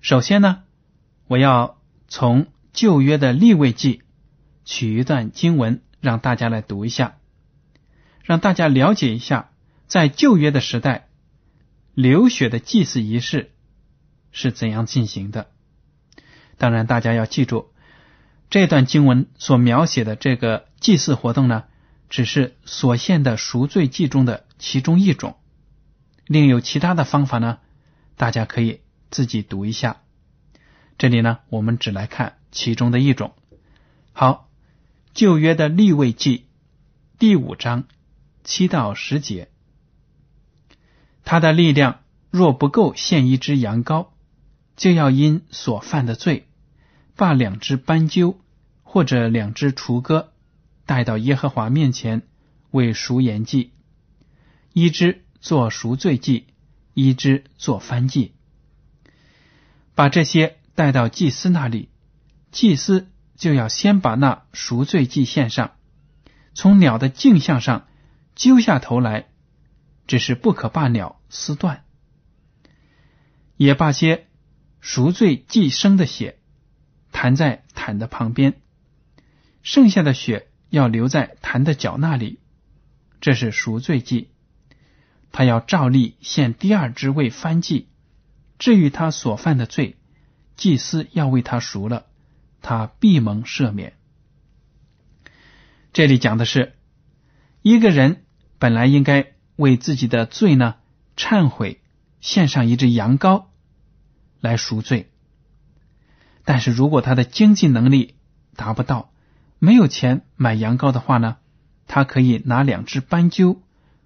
首先呢，我要从旧约的立位记取一段经文，让大家来读一下，让大家了解一下在旧约的时代流血的祭祀仪式是怎样进行的。当然，大家要记住这段经文所描写的这个祭祀活动呢。只是所献的赎罪祭中的其中一种，另有其他的方法呢？大家可以自己读一下。这里呢，我们只来看其中的一种。好，旧约的立位记第五章七到十节，他的力量若不够献一只羊羔，就要因所犯的罪，把两只斑鸠或者两只雏鸽。带到耶和华面前为赎言祭，一只做赎罪祭，一只做翻祭。把这些带到祭司那里，祭司就要先把那赎罪祭献上，从鸟的镜像上揪下头来，只是不可把鸟撕断，也把些赎罪祭生的血弹在坛的旁边，剩下的血。要留在坛的脚那里，这是赎罪祭。他要照例献第二支为翻祭。至于他所犯的罪，祭司要为他赎了，他必蒙赦免。这里讲的是，一个人本来应该为自己的罪呢忏悔，献上一只羊羔来赎罪。但是如果他的经济能力达不到，没有钱买羊羔的话呢，他可以拿两只斑鸠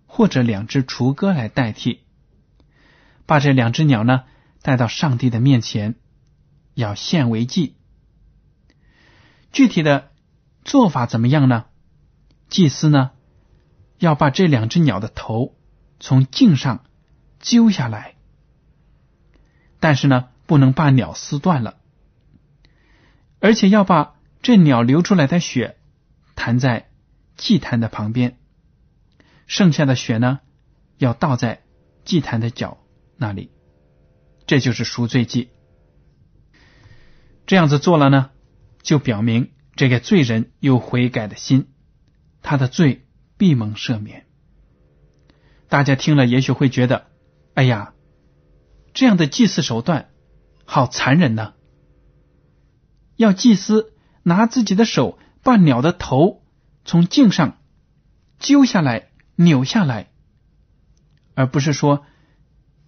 或者两只雏鸽来代替，把这两只鸟呢带到上帝的面前，要献为祭。具体的做法怎么样呢？祭司呢要把这两只鸟的头从颈上揪下来，但是呢不能把鸟撕断了，而且要把。这鸟流出来的血弹在祭坛的旁边，剩下的血呢要倒在祭坛的脚那里，这就是赎罪祭。这样子做了呢，就表明这个罪人有悔改的心，他的罪必蒙赦免。大家听了也许会觉得，哎呀，这样的祭祀手段好残忍呢，要祭司。拿自己的手把鸟的头从颈上揪下来、扭下来，而不是说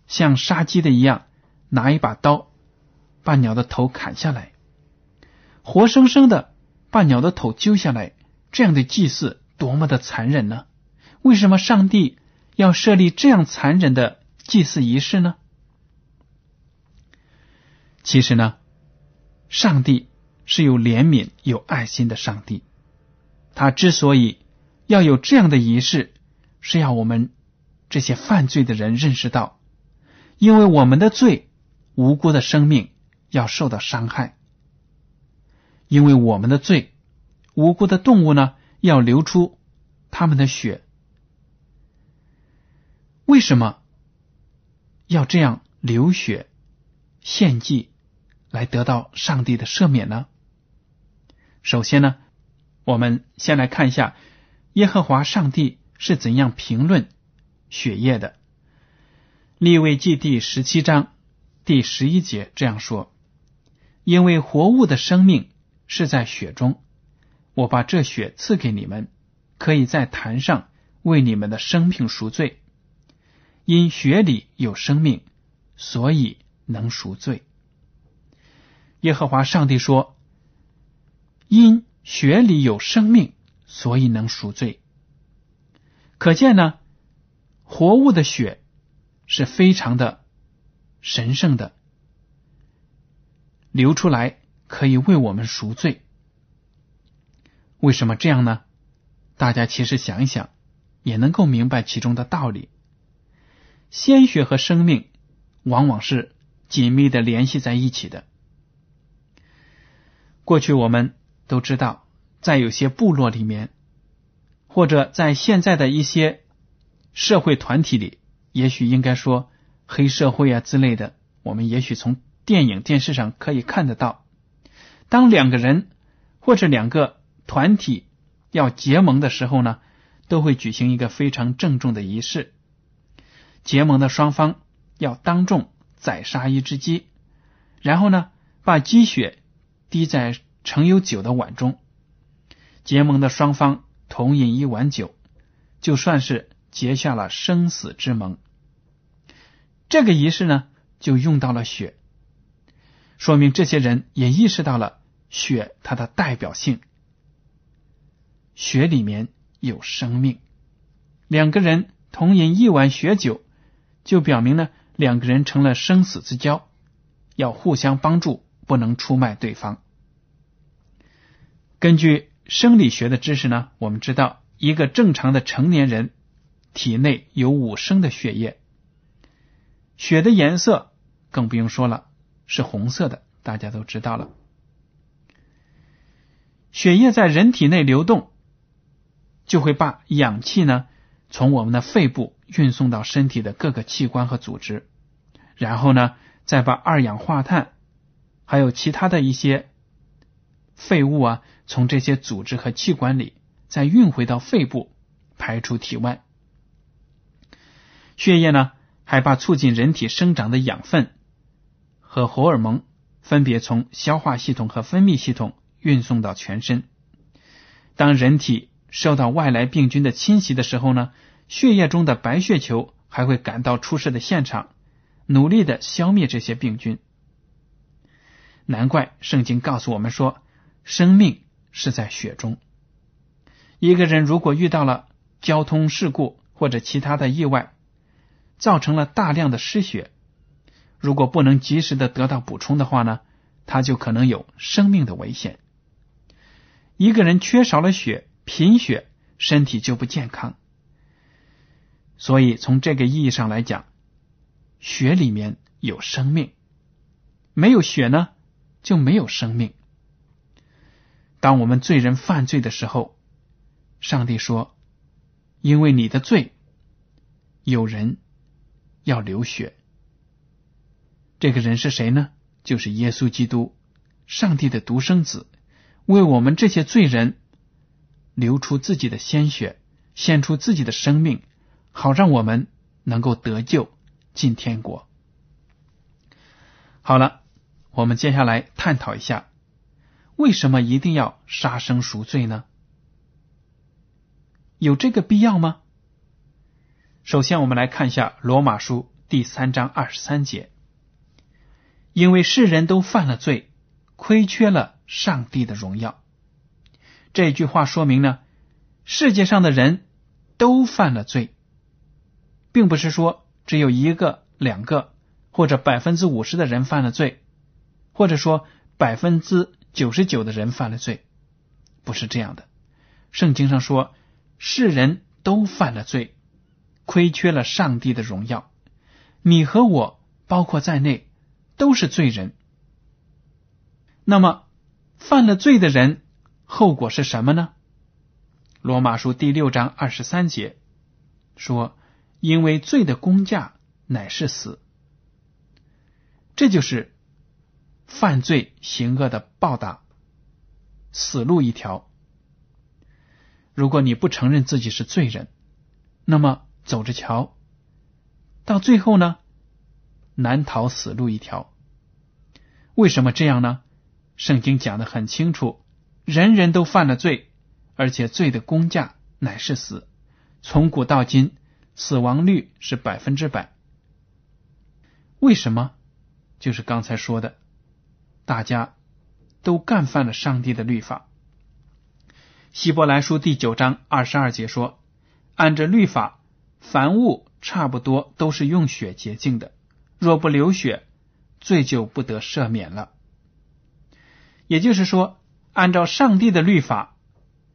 像杀鸡的一样拿一把刀把鸟的头砍下来，活生生的把鸟的头揪下来，这样的祭祀多么的残忍呢？为什么上帝要设立这样残忍的祭祀仪式呢？其实呢，上帝。是有怜悯、有爱心的上帝。他之所以要有这样的仪式，是要我们这些犯罪的人认识到，因为我们的罪，无辜的生命要受到伤害，因为我们的罪，无辜的动物呢要流出他们的血。为什么要这样流血献祭来得到上帝的赦免呢？首先呢，我们先来看一下耶和华上帝是怎样评论血液的。立位记第十七章第十一节这样说：“因为活物的生命是在血中，我把这血赐给你们，可以在坛上为你们的生命赎罪。因血里有生命，所以能赎罪。”耶和华上帝说：“因血里有生命，所以能赎罪。”可见呢，活物的血。是非常的神圣的，流出来可以为我们赎罪。为什么这样呢？大家其实想一想，也能够明白其中的道理。鲜血和生命往往是紧密的联系在一起的。过去我们都知道，在有些部落里面，或者在现在的一些社会团体里。也许应该说黑社会啊之类的，我们也许从电影、电视上可以看得到。当两个人或者两个团体要结盟的时候呢，都会举行一个非常郑重的仪式。结盟的双方要当众宰杀一只鸡，然后呢，把鸡血滴在盛有酒的碗中。结盟的双方同饮一碗酒，就算是结下了生死之盟。这个仪式呢，就用到了血，说明这些人也意识到了血它的代表性。血里面有生命，两个人同饮一碗血酒，就表明呢，两个人成了生死之交，要互相帮助，不能出卖对方。根据生理学的知识呢，我们知道一个正常的成年人体内有五升的血液。血的颜色更不用说了，是红色的，大家都知道了。血液在人体内流动，就会把氧气呢从我们的肺部运送到身体的各个器官和组织，然后呢再把二氧化碳还有其他的一些废物啊从这些组织和器官里再运回到肺部，排出体外。血液呢？还把促进人体生长的养分和荷尔蒙分别从消化系统和分泌系统运送到全身。当人体受到外来病菌的侵袭的时候呢，血液中的白血球还会赶到出事的现场，努力的消灭这些病菌。难怪圣经告诉我们说，生命是在血中。一个人如果遇到了交通事故或者其他的意外，造成了大量的失血，如果不能及时的得到补充的话呢，他就可能有生命的危险。一个人缺少了血，贫血，身体就不健康。所以从这个意义上来讲，血里面有生命，没有血呢就没有生命。当我们罪人犯罪的时候，上帝说：“因为你的罪，有人。”要流血，这个人是谁呢？就是耶稣基督，上帝的独生子，为我们这些罪人流出自己的鲜血，献出自己的生命，好让我们能够得救进天国。好了，我们接下来探讨一下，为什么一定要杀生赎罪呢？有这个必要吗？首先，我们来看一下《罗马书》第三章二十三节：“因为世人都犯了罪，亏缺了上帝的荣耀。”这句话说明呢，世界上的人都犯了罪，并不是说只有一个、两个或者百分之五十的人犯了罪，或者说百分之九十九的人犯了罪，不是这样的。圣经上说，世人都犯了罪。亏缺了上帝的荣耀，你和我包括在内，都是罪人。那么，犯了罪的人后果是什么呢？罗马书第六章二十三节说：“因为罪的工价乃是死。”这就是犯罪行恶的报答，死路一条。如果你不承认自己是罪人，那么走着瞧，到最后呢，难逃死路一条。为什么这样呢？圣经讲的很清楚，人人都犯了罪，而且罪的工价乃是死。从古到今，死亡率是百分之百。为什么？就是刚才说的，大家都干犯了上帝的律法。希伯来书第九章二十二节说：“按着律法，凡物差不多都是用血洁净的，若不流血，罪就不得赦免了。”也就是说，按照上帝的律法，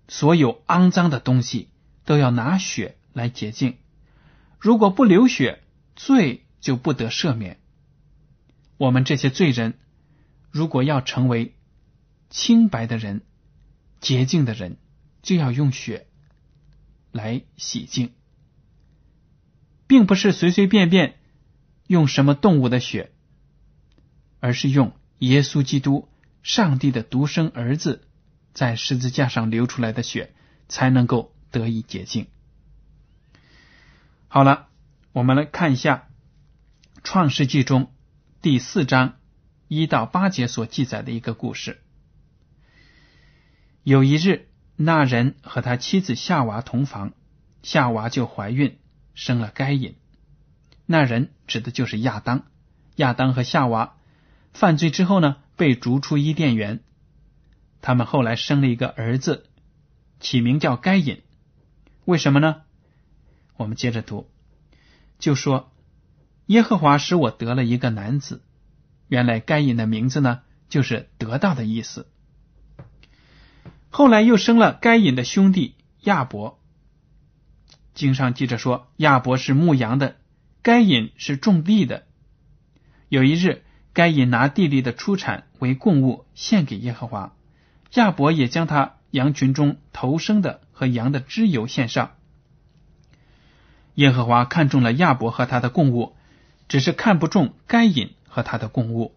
所有肮脏的东西都要拿血来洁净。如果不流血，罪就不得赦免。我们这些罪人，如果要成为清白的人、洁净的人。就要用血来洗净，并不是随随便便用什么动物的血，而是用耶稣基督、上帝的独生儿子在十字架上流出来的血，才能够得以洁净。好了，我们来看一下《创世纪》中第四章一到八节所记载的一个故事。有一日。那人和他妻子夏娃同房，夏娃就怀孕，生了该隐。那人指的就是亚当。亚当和夏娃犯罪之后呢，被逐出伊甸园。他们后来生了一个儿子，起名叫该隐。为什么呢？我们接着读，就说耶和华使我得了一个男子。原来该隐的名字呢，就是得到的意思。后来又生了该隐的兄弟亚伯。经上记着说，亚伯是牧羊的，该隐是种地的。有一日，该隐拿地里的出产为供物献给耶和华，亚伯也将他羊群中头生的和羊的脂油献上。耶和华看中了亚伯和他的供物，只是看不中该隐和他的供物，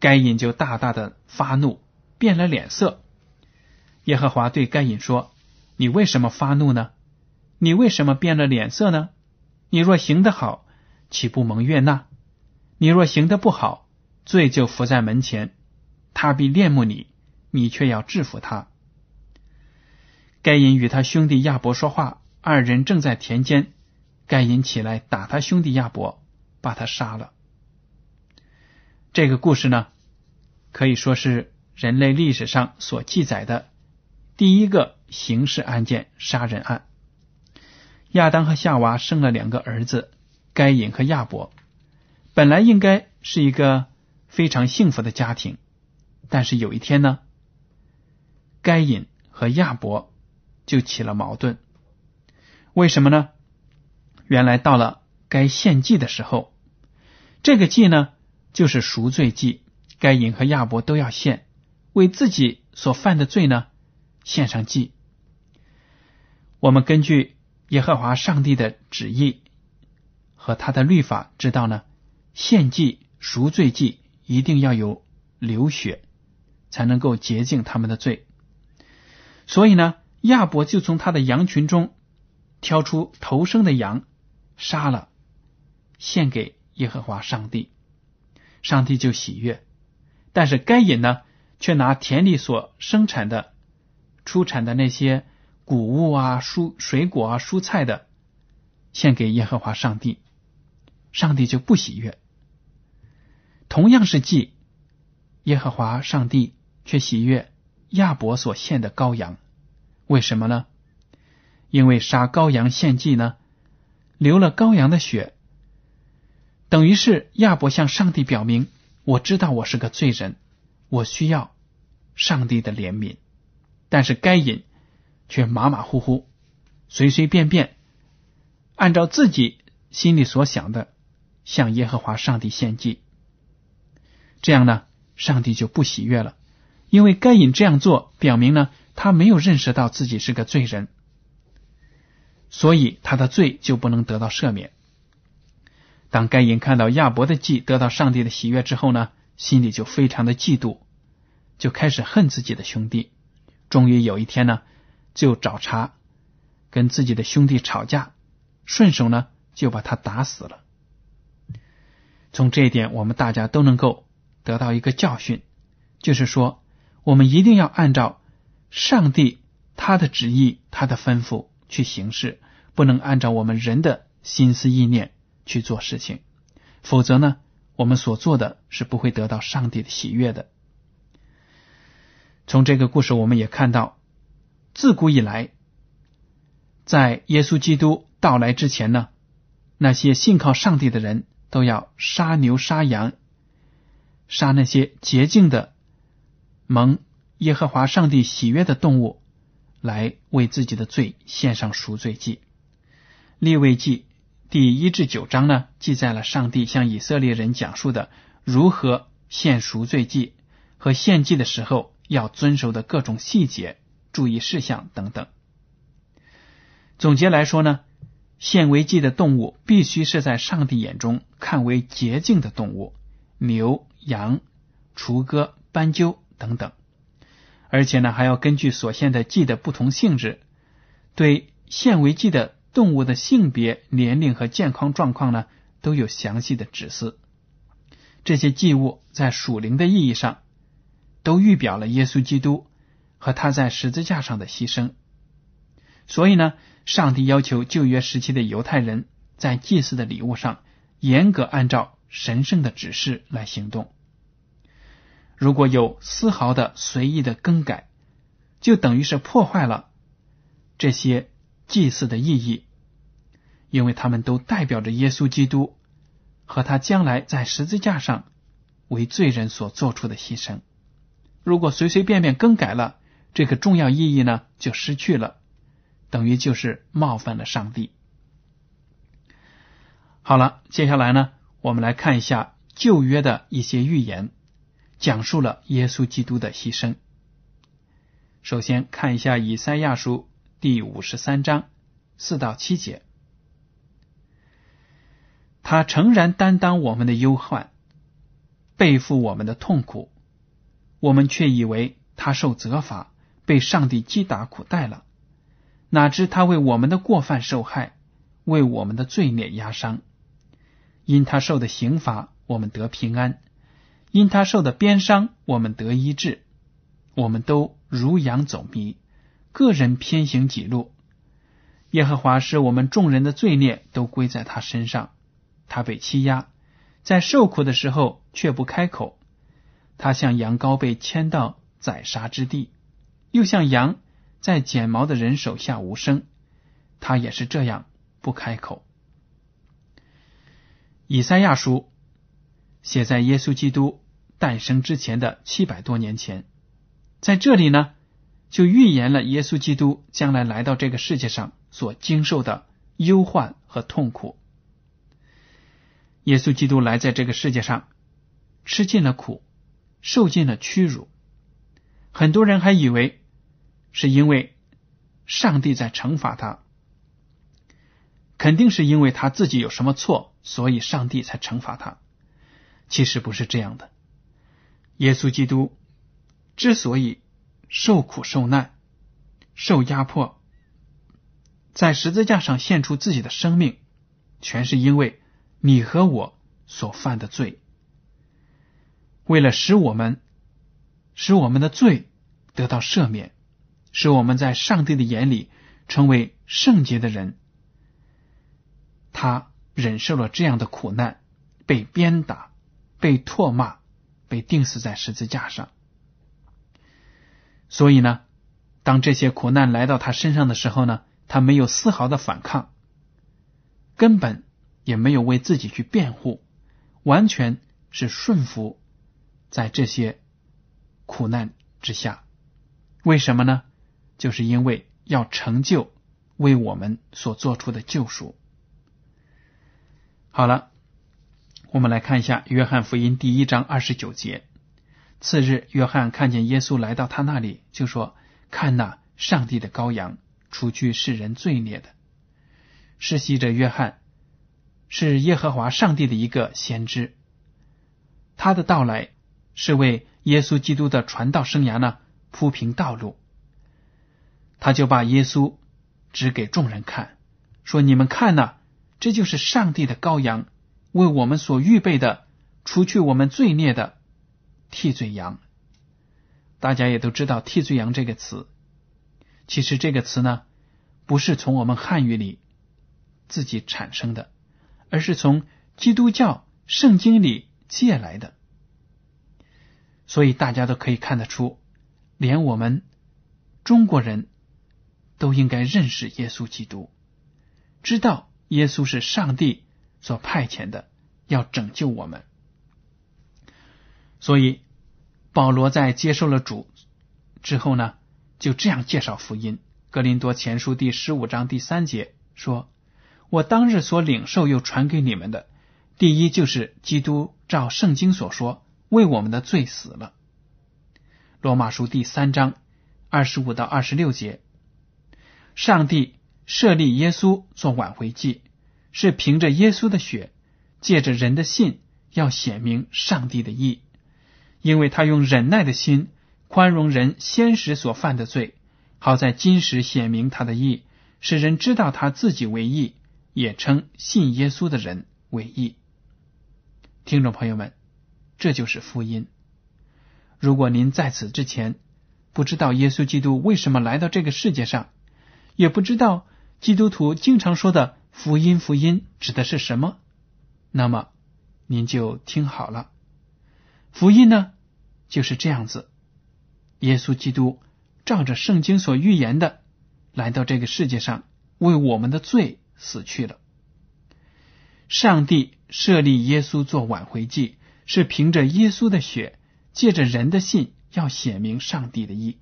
该隐就大大的发怒，变了脸色。耶和华对该隐说：“你为什么发怒呢？你为什么变了脸色呢？你若行得好，岂不蒙悦纳？你若行得不好，罪就伏在门前，他必恋慕你，你却要制服他。”该隐与他兄弟亚伯说话，二人正在田间。该隐起来打他兄弟亚伯，把他杀了。这个故事呢，可以说是人类历史上所记载的。第一个刑事案件杀人案，亚当和夏娃生了两个儿子，该隐和亚伯。本来应该是一个非常幸福的家庭，但是有一天呢，该隐和亚伯就起了矛盾。为什么呢？原来到了该献祭的时候，这个祭呢就是赎罪祭，该隐和亚伯都要献，为自己所犯的罪呢。献上祭，我们根据耶和华上帝的旨意和他的律法知道呢，献祭赎罪祭一定要有流血，才能够洁净他们的罪。所以呢，亚伯就从他的羊群中挑出头生的羊，杀了，献给耶和华上帝，上帝就喜悦。但是该隐呢，却拿田里所生产的。出产的那些谷物啊、蔬水果啊、蔬菜的，献给耶和华上帝，上帝就不喜悦。同样是祭，耶和华上帝却喜悦亚伯所献的羔羊。为什么呢？因为杀羔羊献祭呢，流了羔羊的血，等于是亚伯向上帝表明：我知道我是个罪人，我需要上帝的怜悯。但是该隐却马马虎虎、随随便便，按照自己心里所想的向耶和华上帝献祭。这样呢，上帝就不喜悦了，因为该隐这样做，表明呢他没有认识到自己是个罪人，所以他的罪就不能得到赦免。当该隐看到亚伯的祭得到上帝的喜悦之后呢，心里就非常的嫉妒，就开始恨自己的兄弟。终于有一天呢，就找茬，跟自己的兄弟吵架，顺手呢就把他打死了。从这一点，我们大家都能够得到一个教训，就是说，我们一定要按照上帝他的旨意、他的吩咐去行事，不能按照我们人的心思意念去做事情，否则呢，我们所做的是不会得到上帝的喜悦的。从这个故事，我们也看到，自古以来，在耶稣基督到来之前呢，那些信靠上帝的人。都要杀牛杀羊，杀那些洁净的蒙耶和华上帝喜悦的动物，来为自己的罪献上赎罪祭。立位记第一至九章呢，记载了上帝向以色列人讲述的如何献赎罪祭和献祭的时候要遵守的各种细节、注意事项等等。总结来说呢。献为祭的动物必须是在上帝眼中看为洁净的动物，牛、羊、雏鸽、斑鸠等等。而且呢，还要根据所献的祭的不同性质，对献为祭的动物的性别、年龄和健康状况呢，都有详细的指示。这些祭物在属灵的意义上，都预表了耶稣基督和他在十字架上的牺牲。所以呢。上帝要求旧约时期的犹太人在祭祀的礼物上严格按照神圣的指示来行动。如果有丝毫的随意的更改，就等于是破坏了这些祭祀的意义，因为他们都代表着耶稣基督和他将来在十字架上为罪人所做出的牺牲。如果随随便便更改了，这个重要意义呢，就失去了。等于就是冒犯了上帝。好了，接下来呢，我们来看一下旧约的一些预言，讲述了耶稣基督的牺牲。首先看一下以赛亚书第五十三章四到七节，他诚然担当我们的忧患，背负我们的痛苦，我们却以为他受责罚，被上帝击打苦待了。哪知他为我们的过犯受害，为我们的罪孽压伤。因他受的刑罚，我们得平安；因他受的鞭伤，我们得医治。我们都如羊走迷，个人偏行己路。耶和华使我们众人的罪孽都归在他身上。他被欺压，在受苦的时候却不开口。他像羊羔被牵到宰杀之地，又像羊。在剪毛的人手下无声，他也是这样不开口。以赛亚书写在耶稣基督诞生之前的七百多年前，在这里呢，就预言了耶稣基督将来来到这个世界上所经受的忧患和痛苦。耶稣基督来在这个世界上，吃尽了苦，受尽了屈辱，很多人还以为。是因为上帝在惩罚他，肯定是因为他自己有什么错，所以上帝才惩罚他。其实不是这样的。耶稣基督之所以受苦受难、受压迫，在十字架上献出自己的生命，全是因为你和我所犯的罪。为了使我们使我们的罪得到赦免。使我们在上帝的眼里成为圣洁的人。他忍受了这样的苦难，被鞭打、被唾骂、被钉死在十字架上。所以呢，当这些苦难来到他身上的时候呢，他没有丝毫的反抗，根本也没有为自己去辩护，完全是顺服在这些苦难之下。为什么呢？就是因为要成就为我们所做出的救赎。好了，我们来看一下《约翰福音》第一章二十九节。次日，约翰看见耶稣来到他那里，就说：“看那上帝的羔羊，除去世人罪孽的。”世袭者约翰是耶和华上帝的一个先知，他的到来是为耶稣基督的传道生涯呢铺平道路。他就把耶稣指给众人看，说：“你们看呐，这就是上帝的羔羊。”为我们所预备的，除去我们罪孽的替罪羊。大家也都知道“替罪羊”这个词，其实这个词呢，不是从我们汉语里自己产生的，而是从基督教圣经里借来的。所以大家都可以看得出，连我们中国人都应该认识耶稣基督，知道耶稣是上帝。所派遣的要拯救我们，所以保罗在接受了主之后呢，就这样介绍福音。格林多前书第十五章第三节说：“我当日所领受又传给你们的，第一就是基督照圣经所说，为我们的罪死了。”罗马书第三章二十五到二十六节，上帝设立耶稣做挽回祭。是凭着耶稣的血，借着人的信，要显明上帝的义，因为他用忍耐的心宽容人先时所犯的罪，好在今时显明他的义，使人知道他自己为义，也称信耶稣的人为义。听众朋友们，这就是福音。如果您在此之前不知道耶稣基督为什么来到这个世界上，也不知道基督徒经常说的。福音，福音指的是什么？那么您就听好了。福音呢，就是这样子：耶稣基督照着圣经所预言的，来到这个世界上，为我们的罪死去了。上帝设立耶稣做挽回祭，是凭着耶稣的血，借着人的信，要显明上帝的意，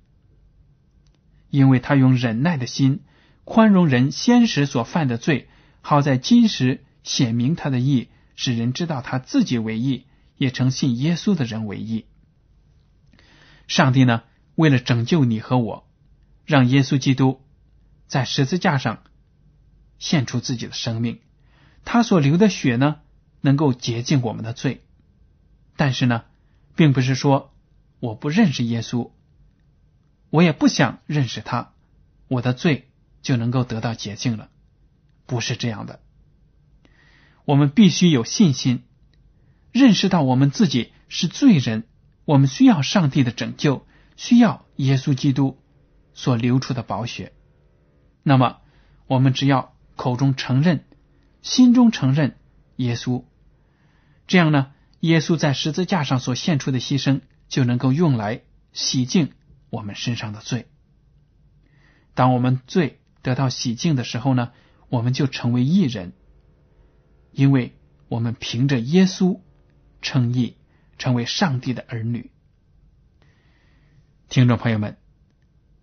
因为他用忍耐的心宽容人先时所犯的罪。好在今时显明他的义，使人知道他自己为义，也称信耶稣的人为义。上帝呢，为了拯救你和我，让耶稣基督在十字架上献出自己的生命。他所流的血呢，能够洁净我们的罪。但是呢，并不是说我不认识耶稣，我也不想认识他，我的罪就能够得到洁净了。不是这样的，我们必须有信心，认识到我们自己是罪人，我们需要上帝的拯救，需要耶稣基督所流出的宝血。那么，我们只要口中承认，心中承认耶稣，这样呢，耶稣在十字架上所献出的牺牲就能够用来洗净我们身上的罪。当我们罪得到洗净的时候呢？我们就成为义人，因为我们凭着耶稣称义，成为上帝的儿女。听众朋友们，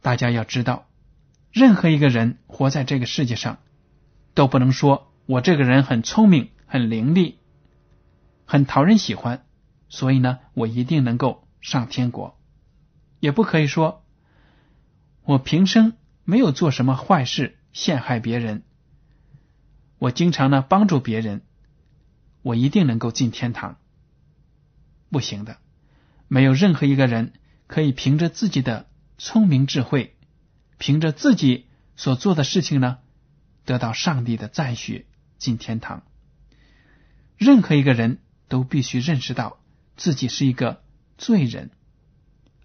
大家要知道，任何一个人活在这个世界上，都不能说我这个人很聪明、很伶俐、很讨人喜欢，所以呢，我一定能够上天国。也不可以说我平生没有做什么坏事，陷害别人。我经常呢帮助别人，我一定能够进天堂。不行的，没有任何一个人可以凭着自己的聪明智慧，凭着自己所做的事情呢，得到上帝的赞许进天堂。任何一个人都必须认识到自己是一个罪人。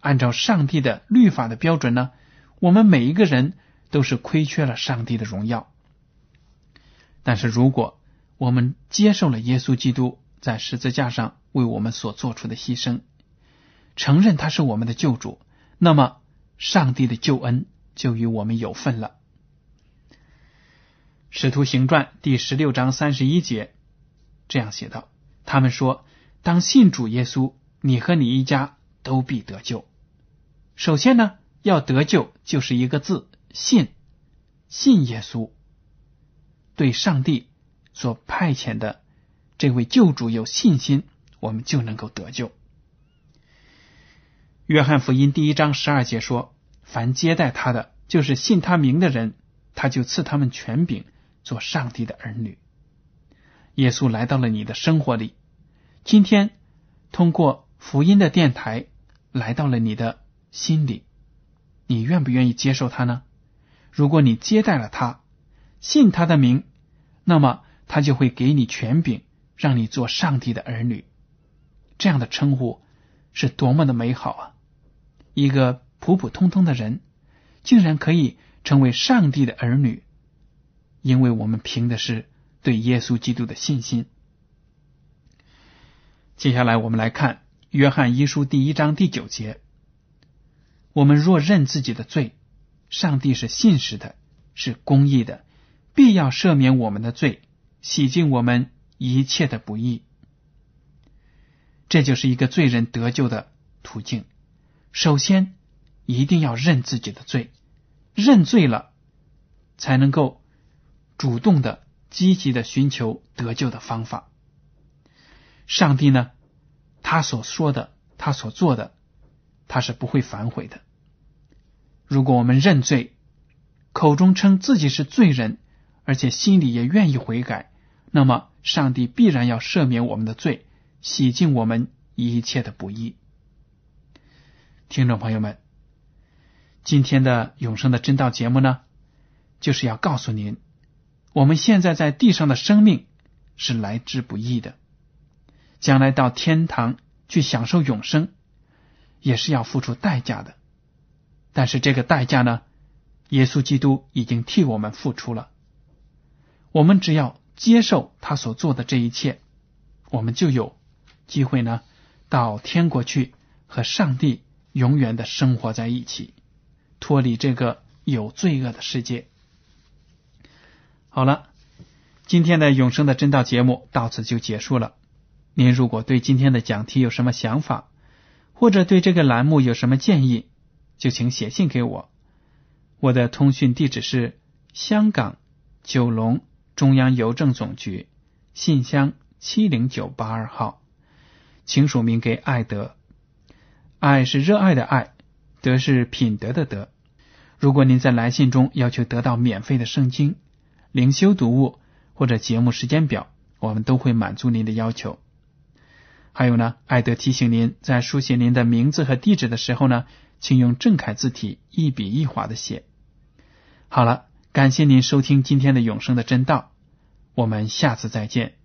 按照上帝的律法的标准呢，我们每一个人都是亏缺了上帝的荣耀。但是，如果我们接受了耶稣基督在十字架上为我们所做出的牺牲，承认他是我们的救主，那么上帝的救恩就与我们有份了。使徒行传第十六章三十一节这样写道：“他们说，当信主耶稣，你和你一家都必得救。首先呢，要得救就是一个字，信，信耶稣。”对上帝所派遣的这位救主有信心，我们就能够得救。约翰福音第一章十二节说：“凡接待他的，就是信他名的人，他就赐他们权柄，做上帝的儿女。”耶稣来到了你的生活里，今天通过福音的电台来到了你的心里，你愿不愿意接受他呢？如果你接待了他，信他的名，那么他就会给你权柄，让你做上帝的儿女。这样的称呼是多么的美好啊！一个普普通通的人，竟然可以成为上帝的儿女，因为我们凭的是对耶稣基督的信心。接下来，我们来看《约翰一书》第一章第九节：“我们若认自己的罪。”上帝是信实的，是公义的，必要赦免我们的罪，洗净我们一切的不义。这就是一个罪人得救的途径。首先，一定要认自己的罪，认罪了，才能够主动的、积极的寻求得救的方法。上帝呢，他所说的，他所做的，他是不会反悔的。如果我们认罪，口中称自己是罪人，而且心里也愿意悔改，那么上帝必然要赦免我们的罪，洗净我们一切的不义。听众朋友们，今天的永生的真道节目呢，就是要告诉您，我们现在在地上的生命是来之不易的，将来到天堂去享受永生，也是要付出代价的。但是这个代价呢？耶稣基督已经替我们付出了。我们只要接受他所做的这一切，我们就有机会呢，到天国去和上帝永远的生活在一起，脱离这个有罪恶的世界。好了，今天的永生的真道节目到此就结束了。您如果对今天的讲题有什么想法，或者对这个栏目有什么建议，就请写信给我，我的通讯地址是香港九龙中央邮政总局信箱七零九八二号，请署名给爱德。爱是热爱的爱，德是品德的德。如果您在来信中要求得到免费的圣经、灵修读物或者节目时间表，我们都会满足您的要求。还有呢，艾德提醒您，在书写您的名字和地址的时候呢。请用正楷字体一笔一划的写。好了，感谢您收听今天的永生的真道，我们下次再见。